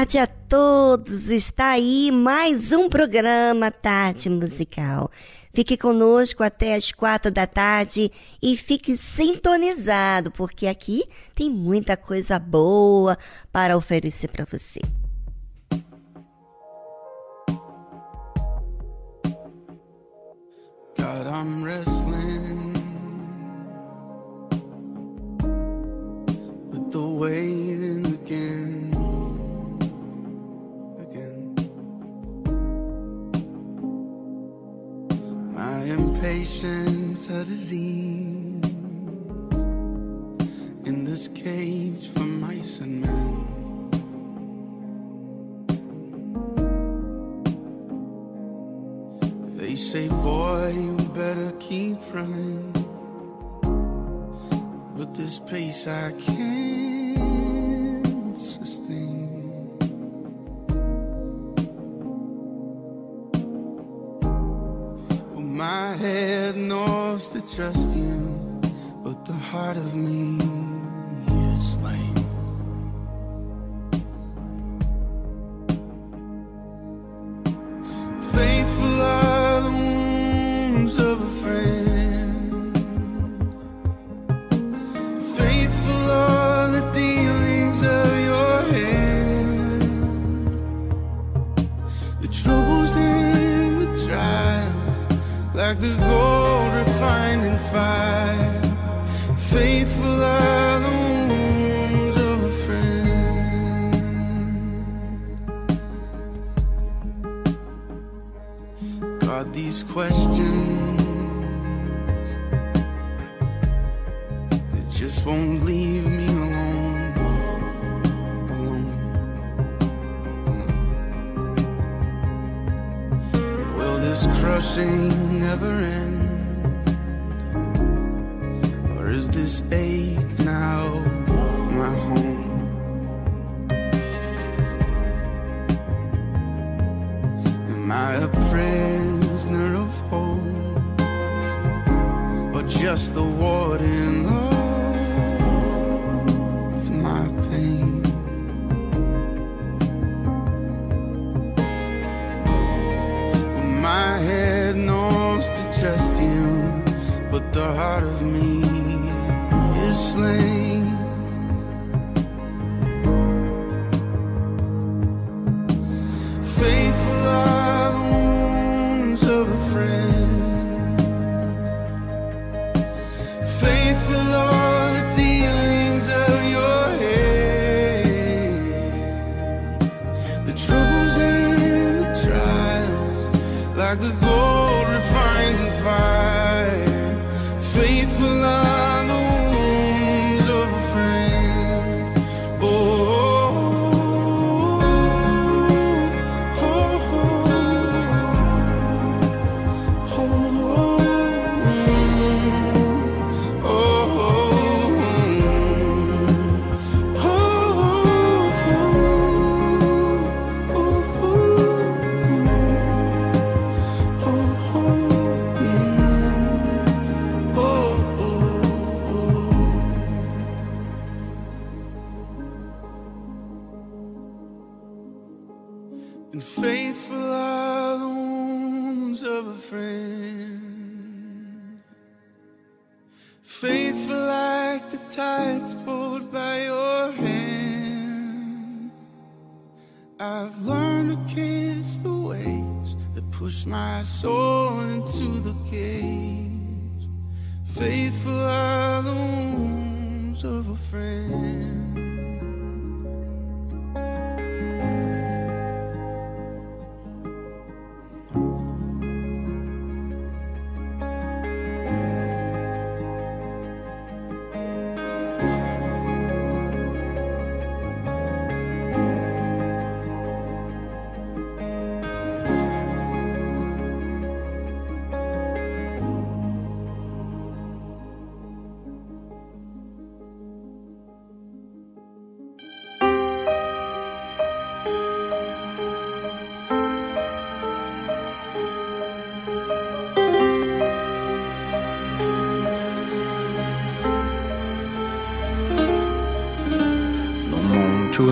tarde a todos. Está aí mais um programa Tarde Musical. Fique conosco até as quatro da tarde e fique sintonizado, porque aqui tem muita coisa boa para oferecer para você. God, easy.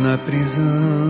Na prisão,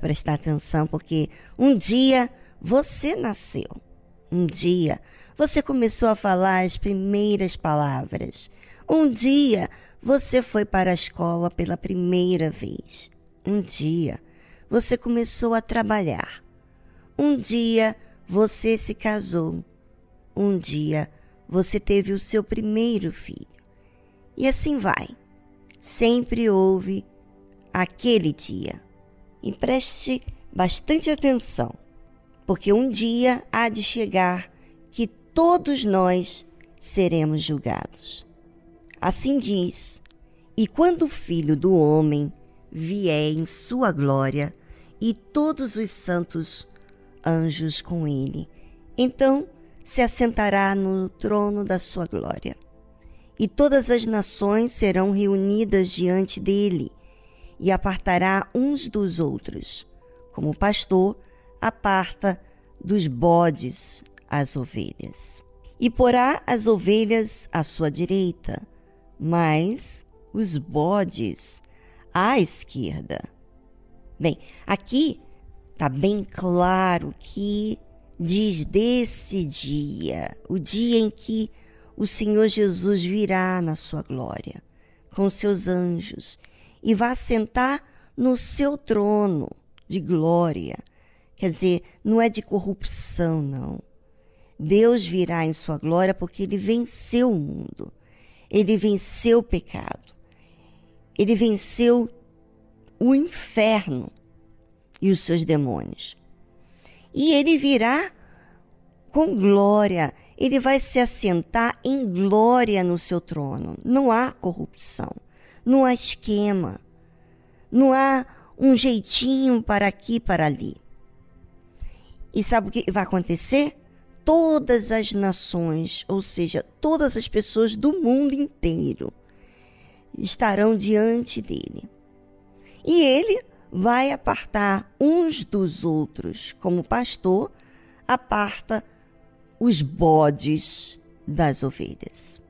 prestar atenção porque um dia você nasceu. Um dia você começou a falar as primeiras palavras. Um dia você foi para a escola pela primeira vez. Um dia você começou a trabalhar. Um dia você se casou. Um dia você teve o seu primeiro filho. E assim vai. Sempre houve aquele dia. E preste bastante atenção, porque um dia há de chegar que todos nós seremos julgados. Assim diz: E quando o Filho do Homem vier em sua glória, e todos os santos anjos com ele, então se assentará no trono da sua glória e todas as nações serão reunidas diante dele, e apartará uns dos outros, como o pastor aparta dos bodes as ovelhas. E porá as ovelhas à sua direita, mas os bodes à esquerda. Bem, aqui está bem claro que diz desse dia, o dia em que o Senhor Jesus virá na sua glória com seus anjos e vai sentar no seu trono de glória. Quer dizer, não é de corrupção, não. Deus virá em sua glória porque ele venceu o mundo. Ele venceu o pecado. Ele venceu o inferno e os seus demônios. E ele virá com glória ele vai se assentar em glória no seu trono. Não há corrupção, não há esquema, não há um jeitinho para aqui, para ali. E sabe o que vai acontecer? Todas as nações, ou seja, todas as pessoas do mundo inteiro, estarão diante dele. E ele vai apartar uns dos outros, como pastor aparta os bodes das ovelhas.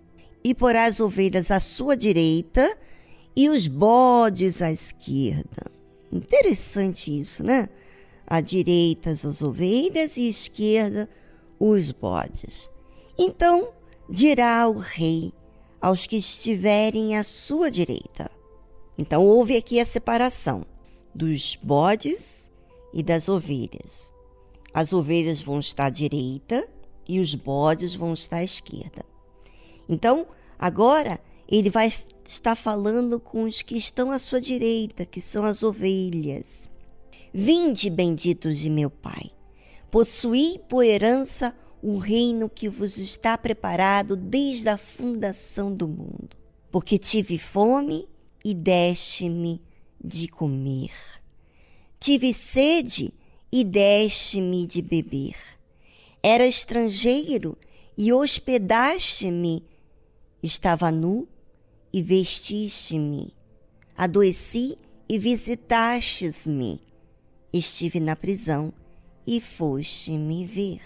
E porá as ovelhas à sua direita e os bodes à esquerda. Interessante isso, né? À direita as ovelhas e à esquerda os bodes. Então dirá o rei aos que estiverem à sua direita. Então houve aqui a separação dos bodes e das ovelhas. As ovelhas vão estar à direita e os bodes vão estar à esquerda. Então, agora ele vai estar falando com os que estão à sua direita, que são as ovelhas. Vinde, benditos de meu Pai, possuí por herança o reino que vos está preparado desde a fundação do mundo. Porque tive fome e deste-me de comer. Tive sede e deste-me de beber. Era estrangeiro e hospedaste-me. Estava nu e vestiste-me. Adoeci e visitastes-me. Estive na prisão e foste me ver.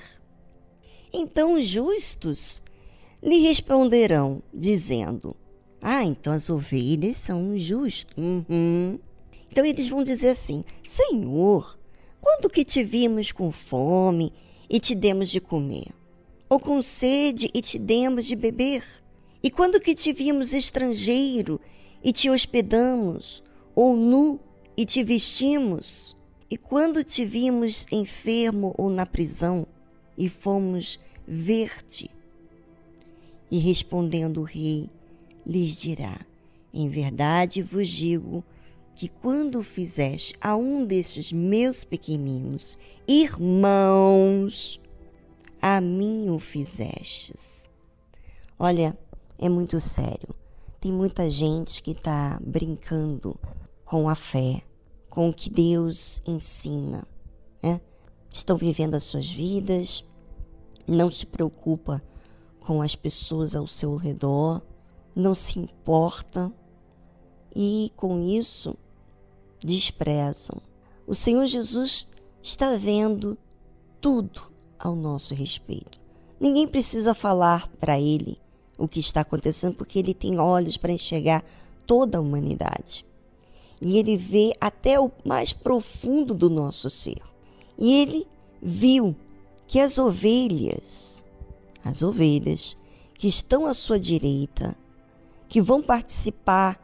Então os justos lhe responderão, dizendo: Ah, então as ovelhas são justos. Uhum. Então eles vão dizer assim: Senhor, quando que te vimos com fome e te demos de comer? Ou com sede e te demos de beber? E quando que te vimos estrangeiro e te hospedamos? Ou nu e te vestimos? E quando te vimos enfermo ou na prisão e fomos ver-te? E respondendo o rei, lhes dirá: Em verdade vos digo que quando fizeste a um desses meus pequeninos irmãos, a mim o fizestes. Olha, é muito sério. Tem muita gente que está brincando com a fé, com o que Deus ensina. Né? Estão vivendo as suas vidas, não se preocupa com as pessoas ao seu redor, não se importa e com isso desprezam. O Senhor Jesus está vendo tudo ao nosso respeito. Ninguém precisa falar para ele o que está acontecendo porque ele tem olhos para enxergar toda a humanidade. E ele vê até o mais profundo do nosso ser. E ele viu que as ovelhas, as ovelhas que estão à sua direita, que vão participar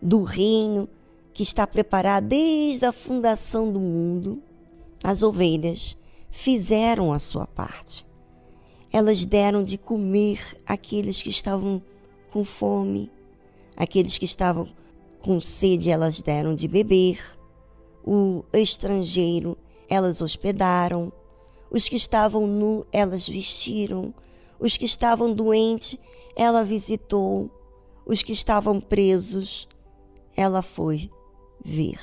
do reino que está preparado desde a fundação do mundo, as ovelhas fizeram a sua parte. Elas deram de comer aqueles que estavam com fome, aqueles que estavam com sede, elas deram de beber. O estrangeiro, elas hospedaram. Os que estavam nu, elas vestiram. Os que estavam doentes, ela visitou. Os que estavam presos, ela foi ver.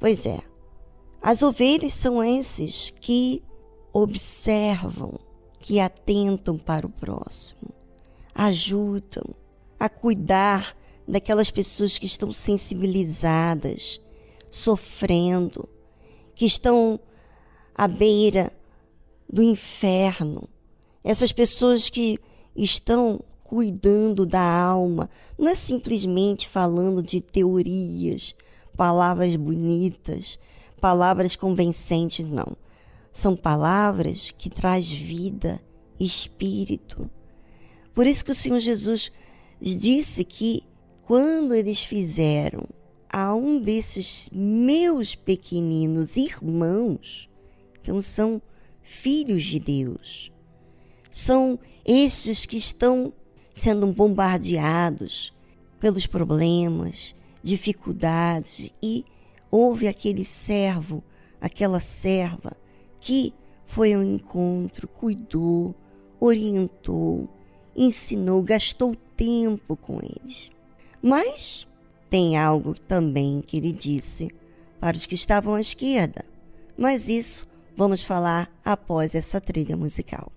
Pois é, as ovelhas são esses que observam, que atentam para o próximo, ajudam a cuidar daquelas pessoas que estão sensibilizadas, sofrendo, que estão à beira do inferno. Essas pessoas que estão cuidando da alma, não é simplesmente falando de teorias, palavras bonitas, palavras convencentes, não. São palavras que traz vida, espírito. Por isso que o Senhor Jesus disse que quando eles fizeram a um desses meus pequeninos irmãos, então são filhos de Deus, são estes que estão sendo bombardeados pelos problemas, dificuldades e houve aquele servo, aquela serva que foi ao encontro, cuidou, orientou, ensinou, gastou tempo com eles. Mas tem algo também que ele disse para os que estavam à esquerda, mas isso vamos falar após essa trilha musical.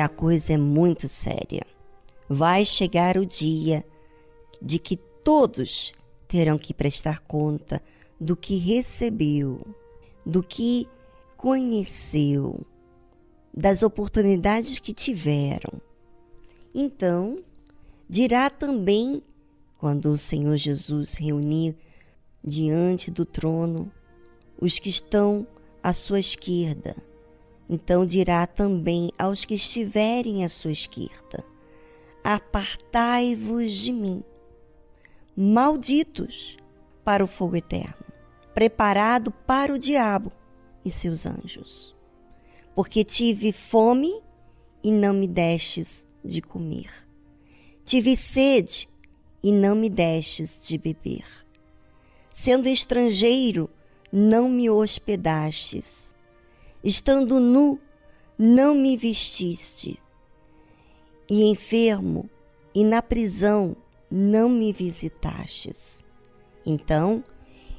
A coisa é muito séria. Vai chegar o dia de que todos terão que prestar conta do que recebeu, do que conheceu, das oportunidades que tiveram. Então, dirá também, quando o Senhor Jesus reunir diante do trono os que estão à sua esquerda, então dirá também aos que estiverem à sua esquerda: Apartai-vos de mim, malditos, para o fogo eterno, preparado para o diabo e seus anjos. Porque tive fome e não me destes de comer. Tive sede e não me destes de beber. Sendo estrangeiro, não me hospedastes. Estando nu, não me vestiste. E enfermo e na prisão, não me visitastes. Então,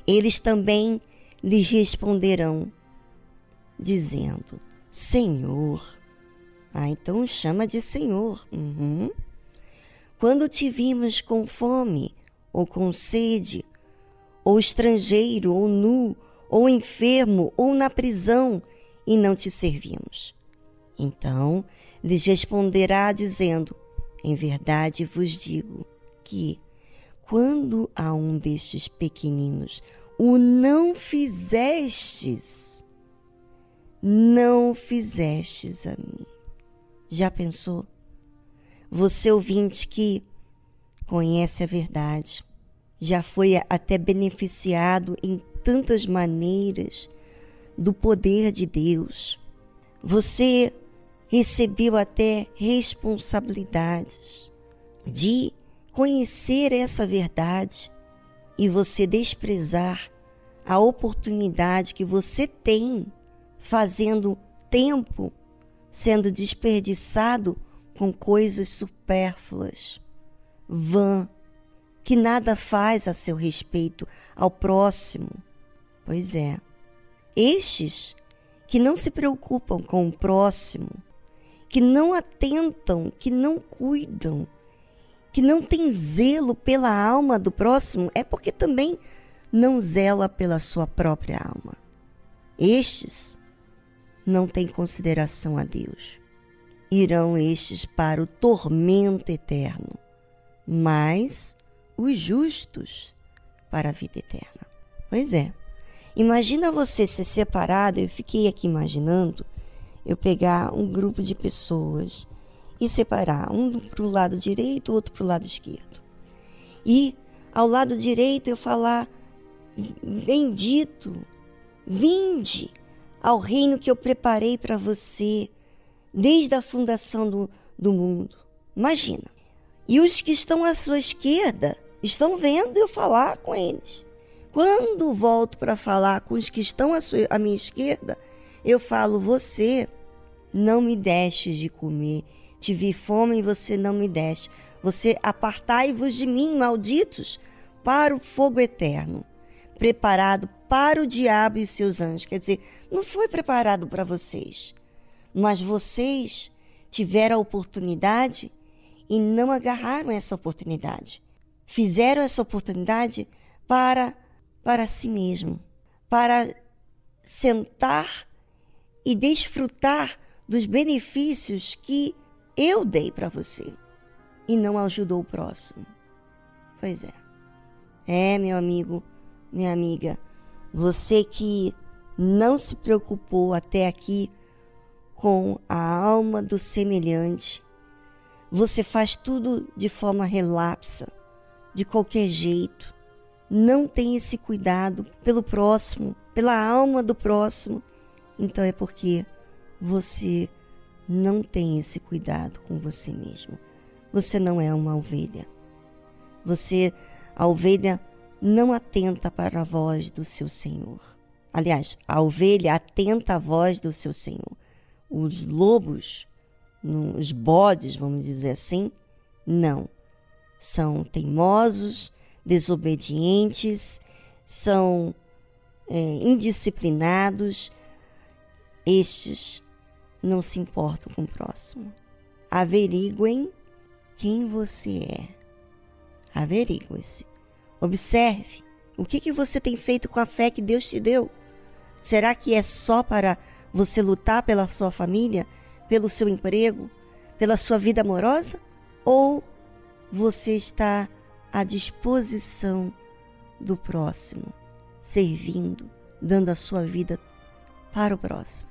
eles também lhes responderão, dizendo: Senhor. Ah, então chama de Senhor. Uhum. Quando te vimos com fome, ou com sede, ou estrangeiro, ou nu, ou enfermo, ou na prisão, e não te servimos. Então lhes responderá, dizendo: Em verdade vos digo que, quando a um destes pequeninos o não fizestes, não fizestes a mim. Já pensou? Você ouvinte que conhece a verdade, já foi até beneficiado em tantas maneiras do poder de Deus. Você recebeu até responsabilidades de conhecer essa verdade e você desprezar a oportunidade que você tem fazendo tempo sendo desperdiçado com coisas supérfluas, vã, que nada faz a seu respeito ao próximo. Pois é, estes que não se preocupam com o próximo, que não atentam, que não cuidam, que não têm zelo pela alma do próximo, é porque também não zela pela sua própria alma. Estes não têm consideração a Deus irão estes para o tormento eterno, mas os justos para a vida eterna. Pois é. Imagina você ser separado, eu fiquei aqui imaginando eu pegar um grupo de pessoas e separar um para o lado direito, outro para o lado esquerdo. E ao lado direito eu falar: Bendito, vinde ao reino que eu preparei para você desde a fundação do, do mundo. Imagina. E os que estão à sua esquerda estão vendo eu falar com eles. Quando volto para falar com os que estão à, sua, à minha esquerda, eu falo: Você não me deixes de comer. Tive fome e você não me deste. Você apartai-vos de mim, malditos, para o fogo eterno, preparado para o diabo e seus anjos. Quer dizer, não foi preparado para vocês mas vocês tiveram a oportunidade e não agarraram essa oportunidade. Fizeram essa oportunidade para para si mesmo, para sentar e desfrutar dos benefícios que eu dei para você e não ajudou o próximo. Pois é. É, meu amigo, minha amiga, você que não se preocupou até aqui com a alma do semelhante. Você faz tudo de forma relapsa, de qualquer jeito. Não tem esse cuidado pelo próximo, pela alma do próximo. Então é porque você não tem esse cuidado com você mesmo. Você não é uma ovelha. Você, a ovelha, não atenta para a voz do seu Senhor. Aliás, a ovelha atenta à voz do seu Senhor os lobos, os bodes, vamos dizer assim, não. São teimosos, desobedientes, são é, indisciplinados, estes não se importam com o próximo. Averiguem quem você é. Averiguem-se. Observe o que, que você tem feito com a fé que Deus te deu. Será que é só para você lutar pela sua família, pelo seu emprego, pela sua vida amorosa? Ou você está à disposição do próximo, servindo, dando a sua vida para o próximo.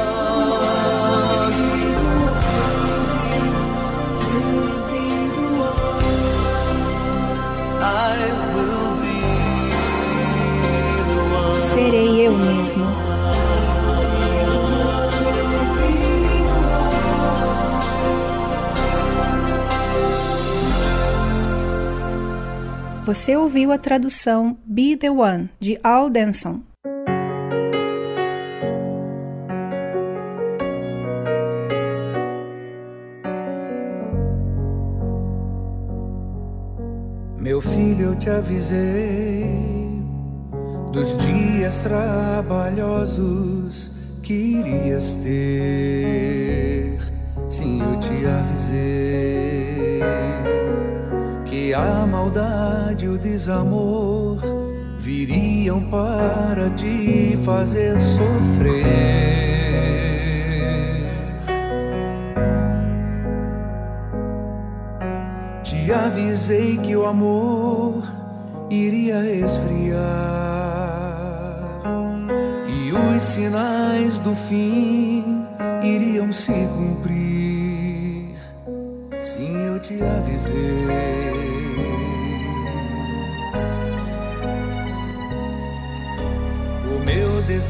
Você ouviu a tradução Be the One de Al Denson. Meu filho, eu te avisei dos dias trabalhosos que irias ter. Desamor viriam para te fazer sofrer. Te avisei que o amor iria esfriar e os sinais do fim iriam se cumprir. Sim, eu te avisei.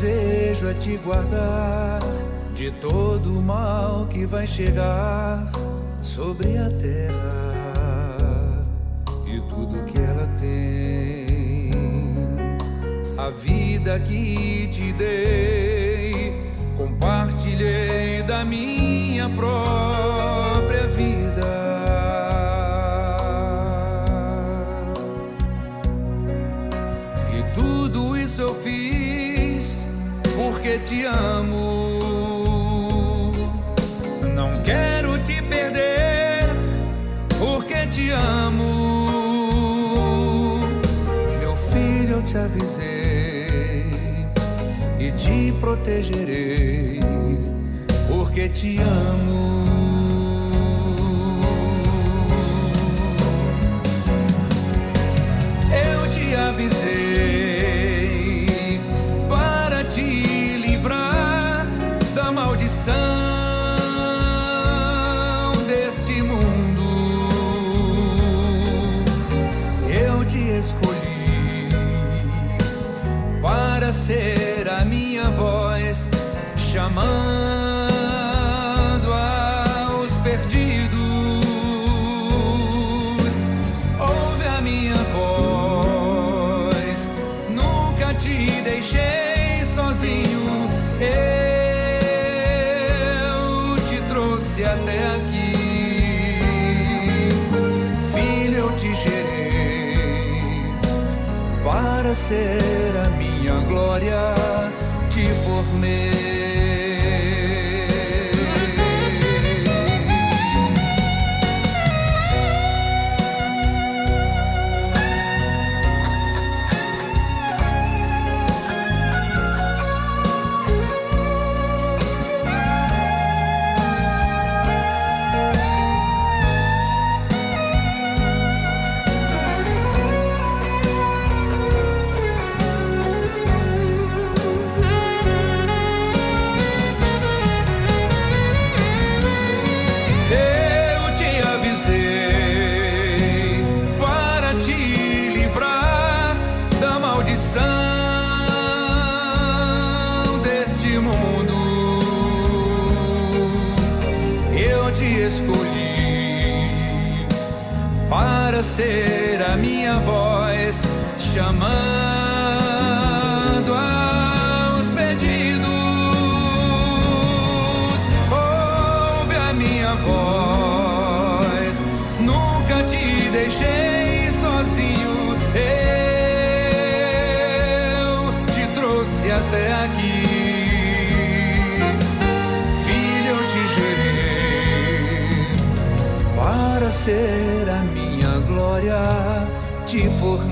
Desejo é te guardar de todo o mal que vai chegar sobre a terra e tudo que ela tem. A vida que te dei, compartilhei da minha própria vida. Porque te amo. Não quero te perder porque te amo. Meu filho, eu te avisei e te protegerei porque te amo. Ser a minha voz chamando aos perdidos. Ouve a minha voz, nunca te deixei sozinho. Eu te trouxe até aqui, filho, eu te gerei para ser ser a minha voz chamando aos pedidos. Ouve a minha voz, nunca te deixei sozinho. Eu te trouxe até aqui, filho, eu te para ser te formei.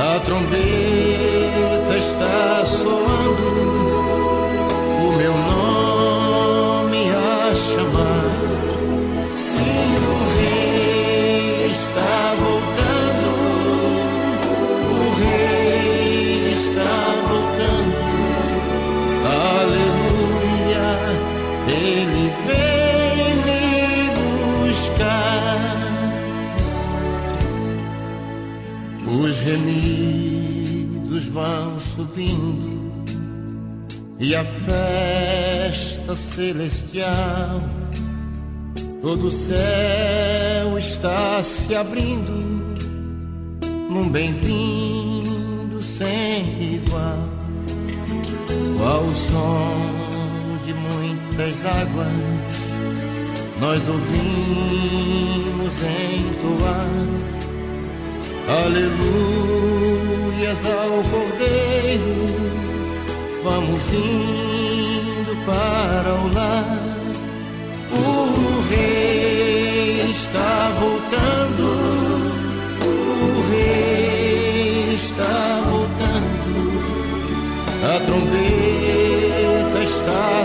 A trombeta vão subindo e a festa celestial, todo o céu está se abrindo num bem-vindo sem igual, ao som de muitas águas, nós ouvimos entoar Aleluias ao Cordeiro, vamos indo para o lar. O Rei está voltando, o Rei está voltando, a trombeta está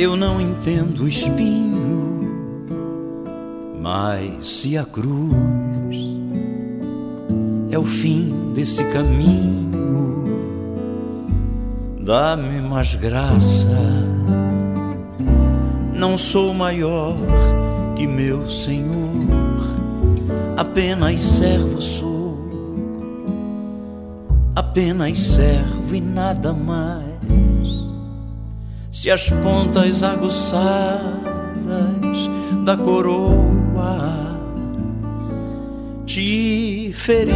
Eu não entendo o espinho, mas se a cruz é o fim desse caminho, dá-me mais graça. Não sou maior que meu Senhor, apenas servo sou apenas servo e nada mais. Se as pontas aguçadas da coroa te feriram,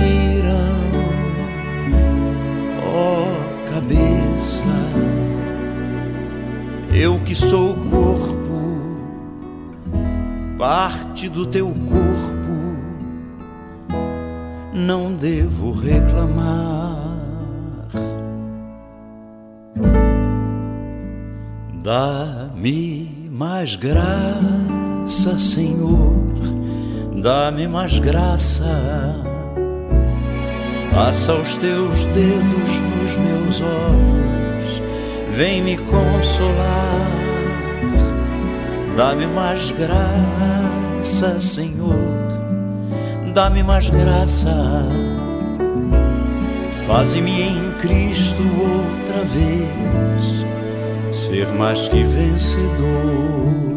ó oh, cabeça, eu que sou corpo, parte do teu corpo, não devo reclamar. Graça, Senhor, dá-me mais graça. Passa os teus dedos nos meus olhos, vem me consolar. Dá-me mais graça, Senhor, dá-me mais graça. Faze-me em Cristo outra vez ser mais que vencedor.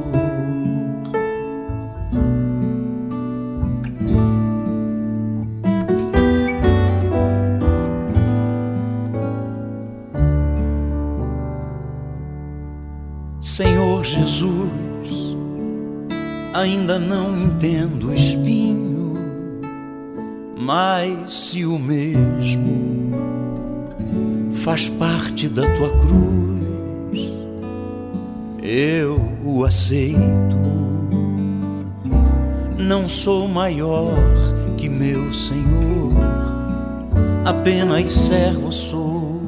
Ainda não entendo o espinho, mas se o mesmo faz parte da tua cruz eu o aceito. Não sou maior que meu Senhor, apenas servo sou,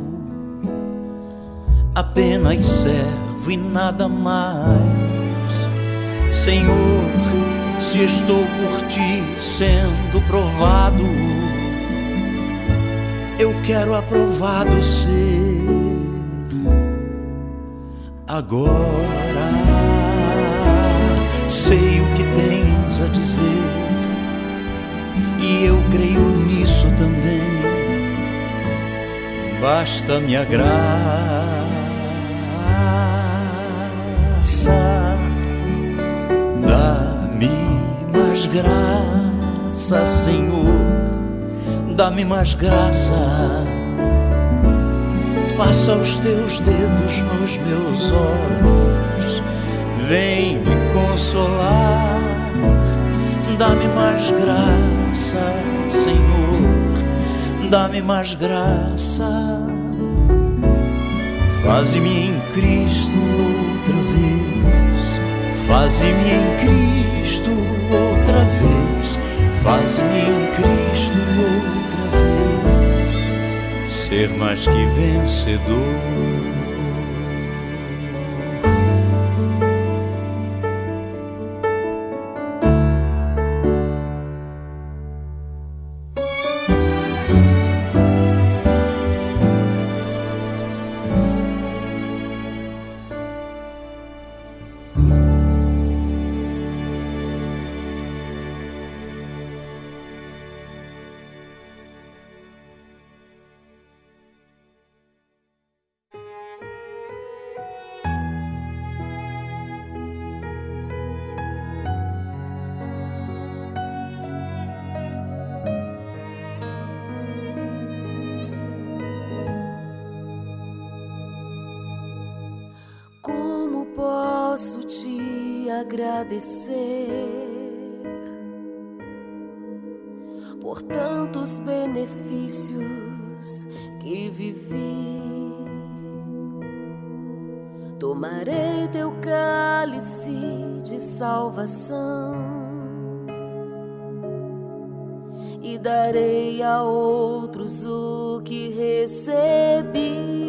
apenas servo e nada mais. Senhor, se estou por ti sendo provado, eu quero aprovado ser agora. Sei o que tens a dizer, e eu creio nisso também. Basta me graça, mais graça, Senhor, dá-me mais graça. Passa os teus dedos nos meus olhos, vem me consolar. Dá-me mais graça, Senhor, dá-me mais graça. Faze-me em Cristo outra vez, faze-me em Cristo outra vez, faze-me em Cristo outra vez ser mais que vencedor. Salvação e darei a outros o que recebi.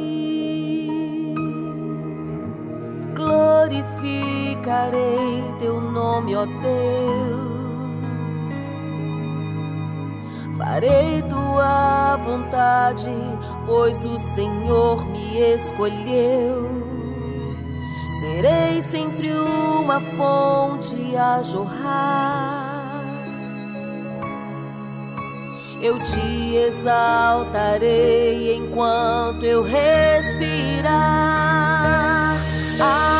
glorificarei teu nome, ó Deus. Farei tua vontade, pois o Senhor me escolheu. Serei sempre uma fonte a jorrar. Eu te exaltarei enquanto eu respirar. Aleluia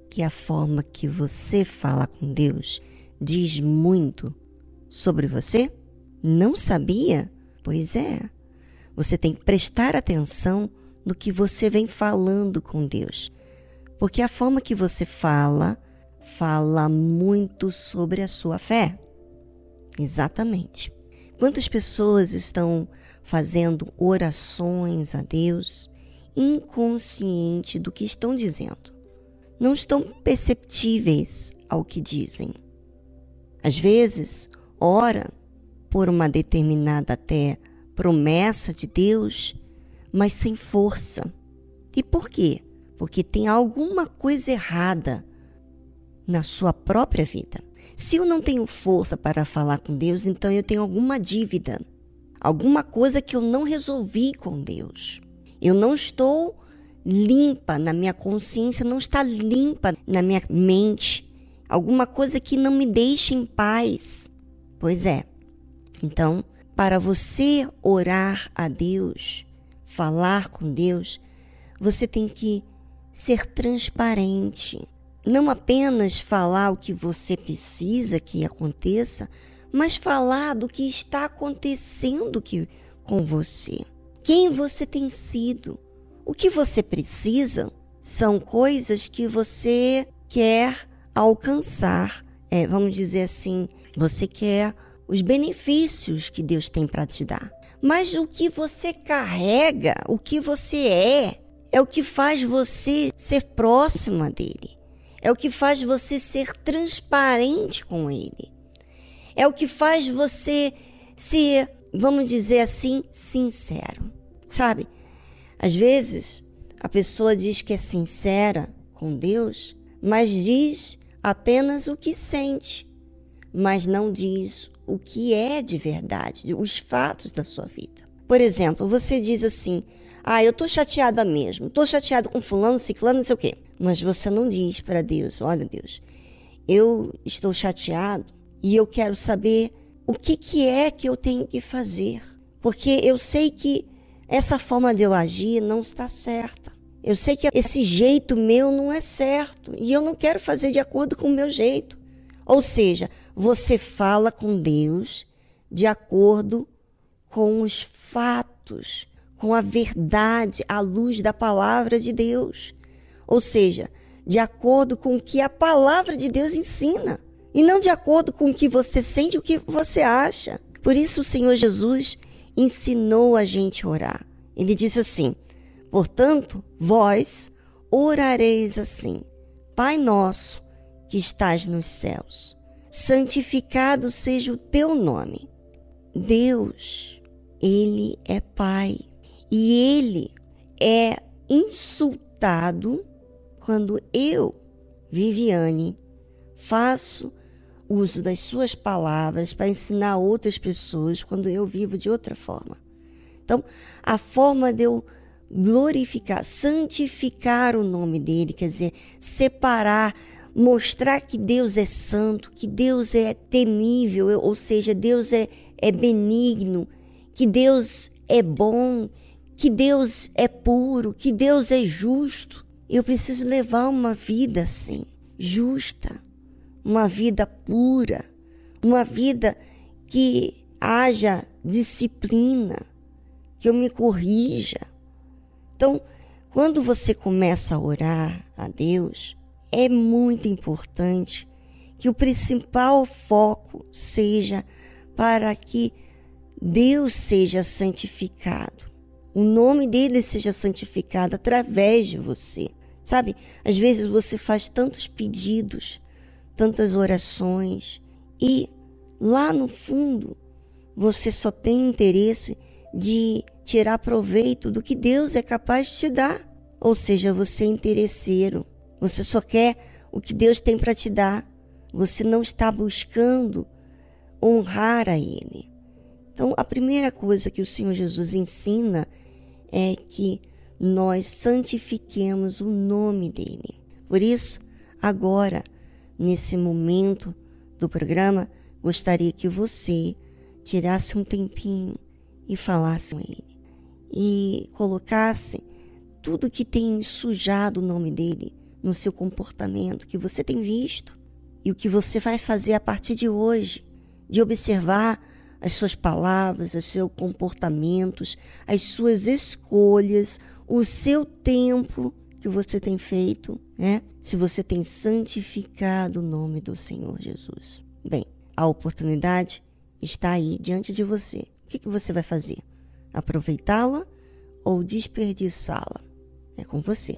que a forma que você fala com Deus diz muito sobre você? Não sabia? Pois é. Você tem que prestar atenção no que você vem falando com Deus. Porque a forma que você fala, fala muito sobre a sua fé. Exatamente. Quantas pessoas estão fazendo orações a Deus inconsciente do que estão dizendo? Não estão perceptíveis ao que dizem. Às vezes, ora por uma determinada até promessa de Deus, mas sem força. E por quê? Porque tem alguma coisa errada na sua própria vida. Se eu não tenho força para falar com Deus, então eu tenho alguma dívida, alguma coisa que eu não resolvi com Deus. Eu não estou limpa na minha consciência, não está limpa na minha mente, alguma coisa que não me deixa em paz. Pois é. Então, para você orar a Deus, falar com Deus, você tem que ser transparente. Não apenas falar o que você precisa que aconteça, mas falar do que está acontecendo que, com você. Quem você tem sido? O que você precisa são coisas que você quer alcançar. É, vamos dizer assim, você quer os benefícios que Deus tem para te dar. Mas o que você carrega, o que você é, é o que faz você ser próxima dele. É o que faz você ser transparente com ele. É o que faz você ser, vamos dizer assim, sincero. Sabe? Às vezes a pessoa diz que é sincera com Deus, mas diz apenas o que sente, mas não diz o que é de verdade, os fatos da sua vida. Por exemplo, você diz assim: "Ah, eu tô chateada mesmo. Tô chateada com fulano, ciclano, não sei o quê". Mas você não diz para Deus: "Olha, Deus, eu estou chateado e eu quero saber o que que é que eu tenho que fazer, porque eu sei que essa forma de eu agir não está certa. Eu sei que esse jeito meu não é certo e eu não quero fazer de acordo com o meu jeito. Ou seja, você fala com Deus de acordo com os fatos, com a verdade, à luz da palavra de Deus. Ou seja, de acordo com o que a palavra de Deus ensina e não de acordo com o que você sente, o que você acha. Por isso o Senhor Jesus ensinou a gente a orar. Ele disse assim: Portanto, vós orareis assim: Pai nosso que estás nos céus, santificado seja o teu nome. Deus, ele é Pai e ele é insultado quando eu, Viviane, faço uso das suas palavras para ensinar outras pessoas quando eu vivo de outra forma. Então, a forma de eu glorificar, santificar o nome dele, quer dizer, separar, mostrar que Deus é santo, que Deus é temível, ou seja, Deus é, é benigno, que Deus é bom, que Deus é puro, que Deus é justo. Eu preciso levar uma vida assim, justa, uma vida pura, uma vida que haja disciplina, que eu me corrija, então, quando você começa a orar a Deus, é muito importante que o principal foco seja para que Deus seja santificado. O nome dele seja santificado através de você. Sabe, às vezes você faz tantos pedidos, tantas orações e lá no fundo você só tem interesse de tirar proveito do que Deus é capaz de te dar. Ou seja, você é interesseiro. Você só quer o que Deus tem para te dar. Você não está buscando honrar a Ele. Então, a primeira coisa que o Senhor Jesus ensina é que nós santifiquemos o nome dele. Por isso, agora, nesse momento do programa, gostaria que você tirasse um tempinho e falasse com ele. E colocasse tudo que tem sujado o nome dele no seu comportamento, que você tem visto, e o que você vai fazer a partir de hoje, de observar as suas palavras, os seus comportamentos, as suas escolhas, o seu tempo que você tem feito, né? Se você tem santificado o nome do Senhor Jesus. Bem, a oportunidade está aí diante de você que, que você vai fazer? Aproveitá-la ou desperdiçá-la? É com você.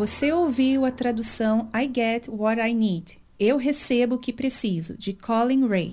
Você ouviu a tradução I Get What I Need. Eu recebo o que preciso, de Colin Ray.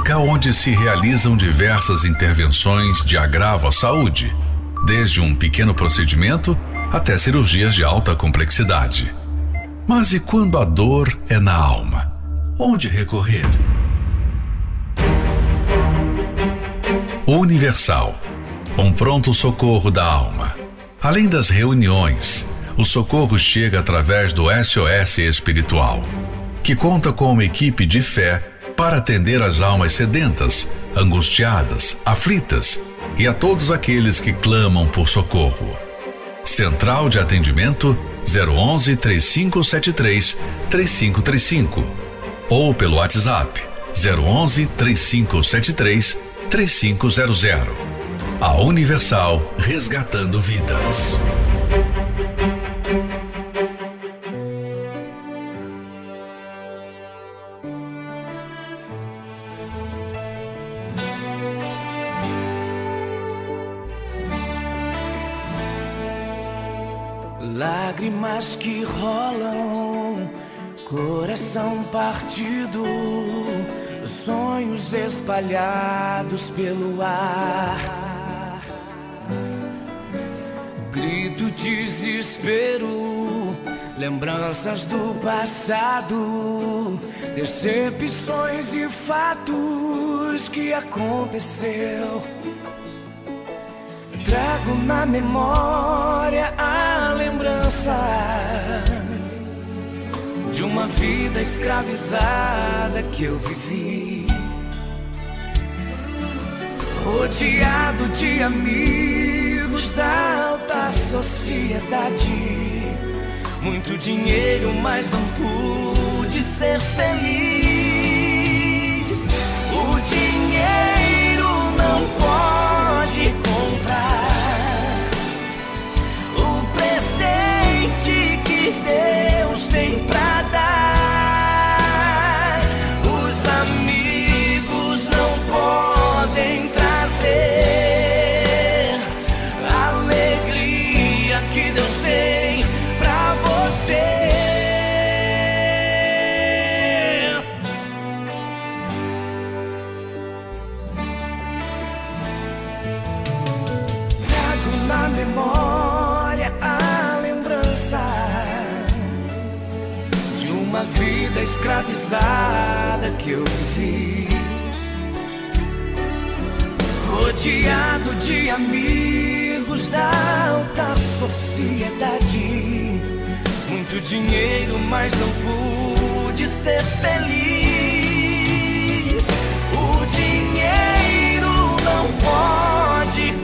Local onde se realizam diversas intervenções de agravo à saúde, desde um pequeno procedimento até cirurgias de alta complexidade. Mas e quando a dor é na alma? Onde recorrer? Universal um pronto-socorro da alma. Além das reuniões, o socorro chega através do SOS Espiritual, que conta com uma equipe de fé para atender as almas sedentas, angustiadas, aflitas e a todos aqueles que clamam por socorro. Central de atendimento 011 3573 3535 ou pelo WhatsApp 011 3573 3500. A Universal resgatando vidas. Lágrimas que rolam, coração partido, sonhos espalhados pelo ar. Grito desespero, lembranças do passado, decepções e fatos que aconteceu. Trago na memória a lembrança de uma vida escravizada que eu vivi. Rodeado de amigos da alta sociedade. Muito dinheiro, mas não pude ser feliz. Presente que Deus tem pra escravizada que eu vivi. Rodeado de amigos da alta sociedade. Muito dinheiro, mas não pude ser feliz. O dinheiro não pode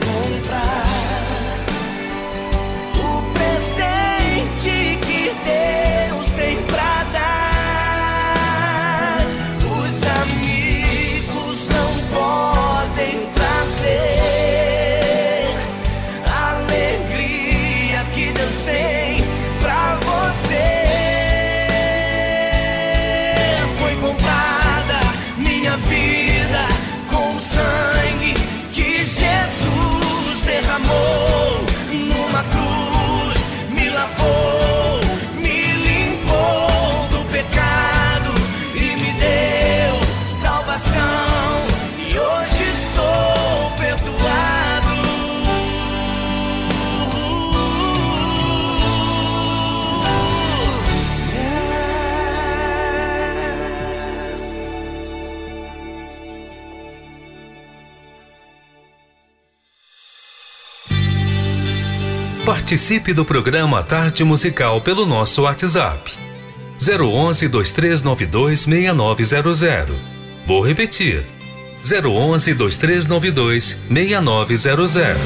Participe do programa Tarde Musical pelo nosso WhatsApp. 011 2392 6900. Vou repetir. 011 2392 6900.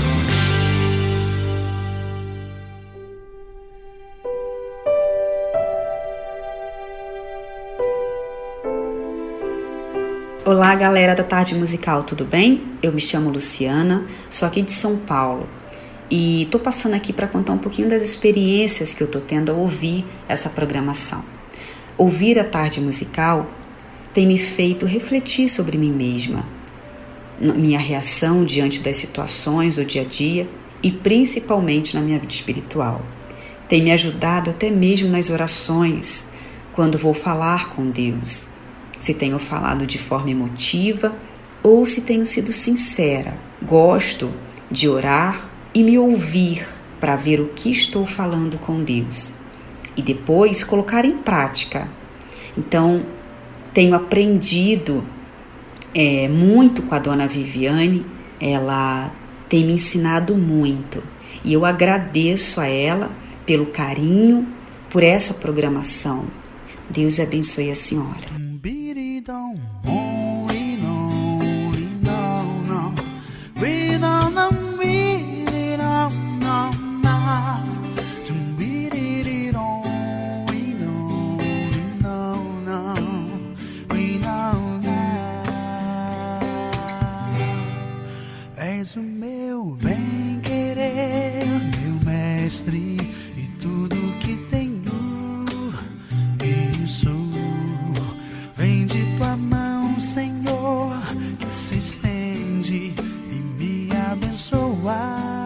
Olá, galera da Tarde Musical, tudo bem? Eu me chamo Luciana, sou aqui de São Paulo e tô passando aqui para contar um pouquinho das experiências que eu tô tendo ao ouvir essa programação. Ouvir a Tarde Musical tem me feito refletir sobre mim mesma, minha reação diante das situações do dia a dia e principalmente na minha vida espiritual. Tem me ajudado até mesmo nas orações, quando vou falar com Deus se tenho falado de forma emotiva ou se tenho sido sincera. Gosto de orar e me ouvir para ver o que estou falando com Deus e depois colocar em prática. Então, tenho aprendido é, muito com a dona Viviane, ela tem me ensinado muito e eu agradeço a ela pelo carinho, por essa programação. Deus abençoe a senhora. És o meu bem querer, meu mestre, e tudo que tenho. Isso vem de tua mão, Senhor, que se estende e me abençoa.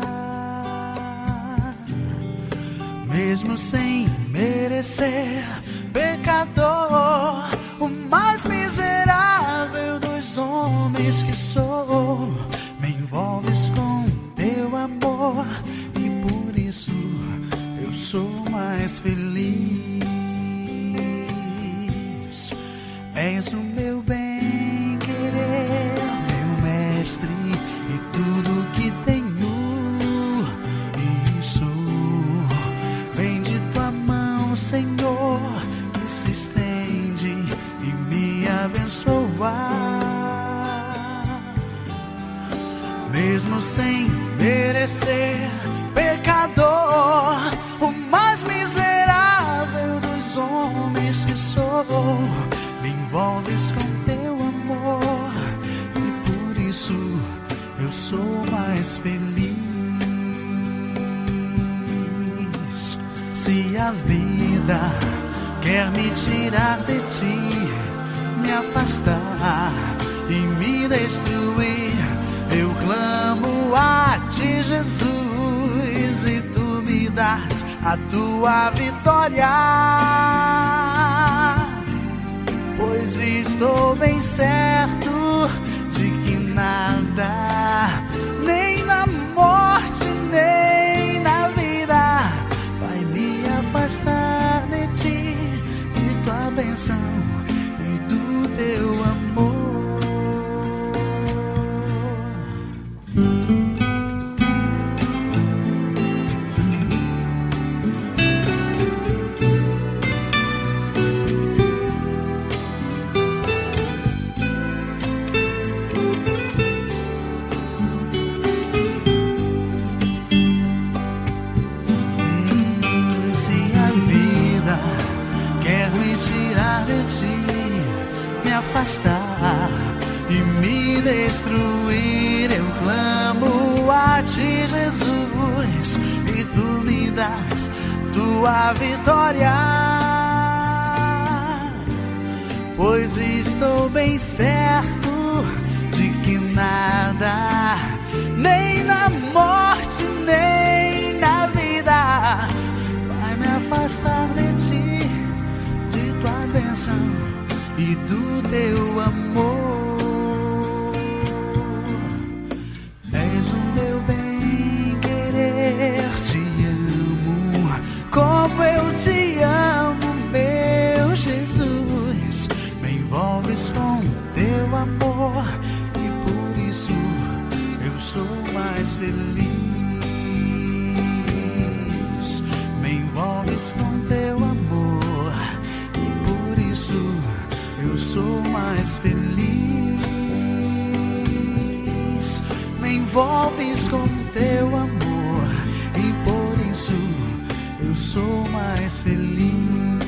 Mesmo sem merecer, pecador, o mais miserável dos homens que sou, envolves com teu amor e por isso eu sou mais feliz. És o sou mais feliz. Feliz.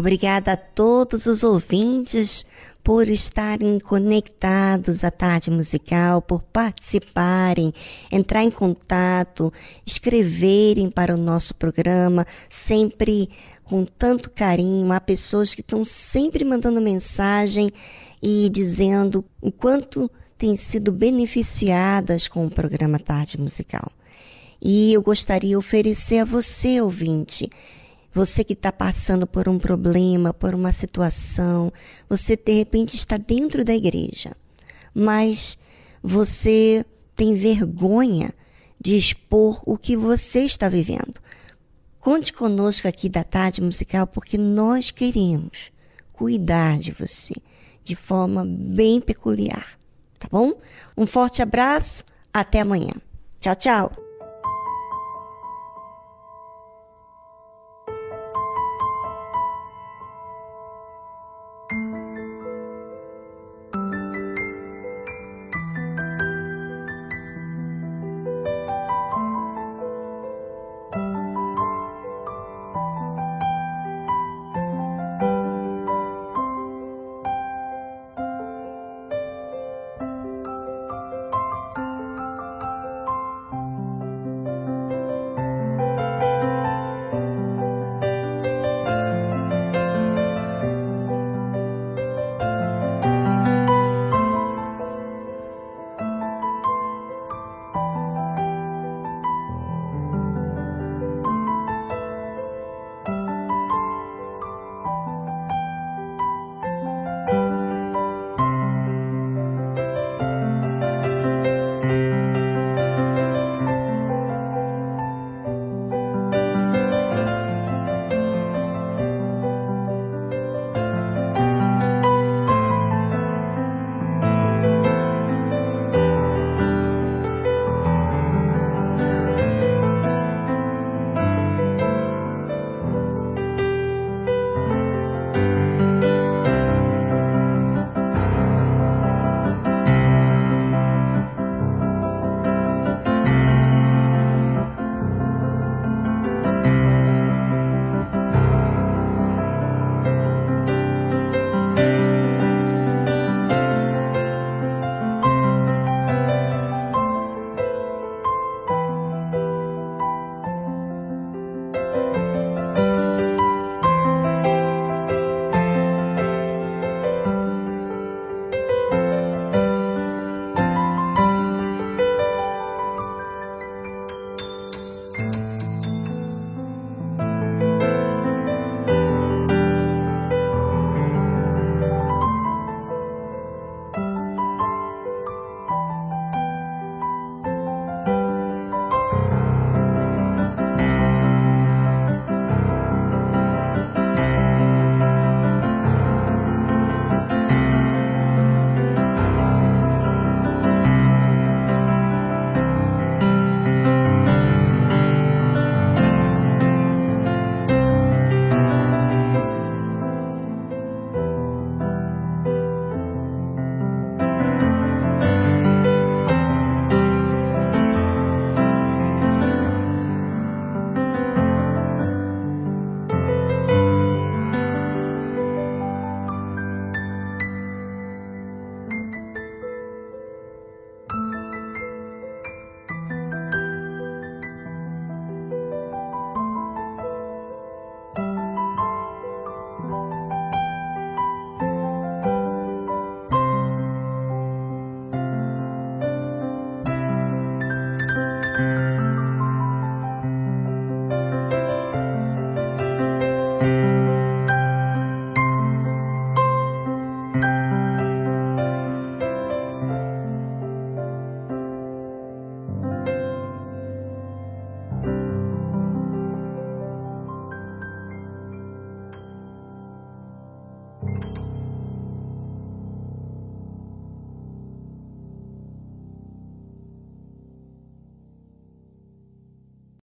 Obrigada a todos os ouvintes por estarem conectados à tarde musical, por participarem, entrar em contato, escreverem para o nosso programa, sempre com tanto carinho. Há pessoas que estão sempre mandando mensagem e dizendo o quanto têm sido beneficiadas com o programa Tarde Musical. E eu gostaria de oferecer a você, ouvinte, você que está passando por um problema, por uma situação, você de repente está dentro da igreja, mas você tem vergonha de expor o que você está vivendo. Conte conosco aqui da Tarde Musical, porque nós queremos cuidar de você de forma bem peculiar, tá bom? Um forte abraço, até amanhã. Tchau, tchau.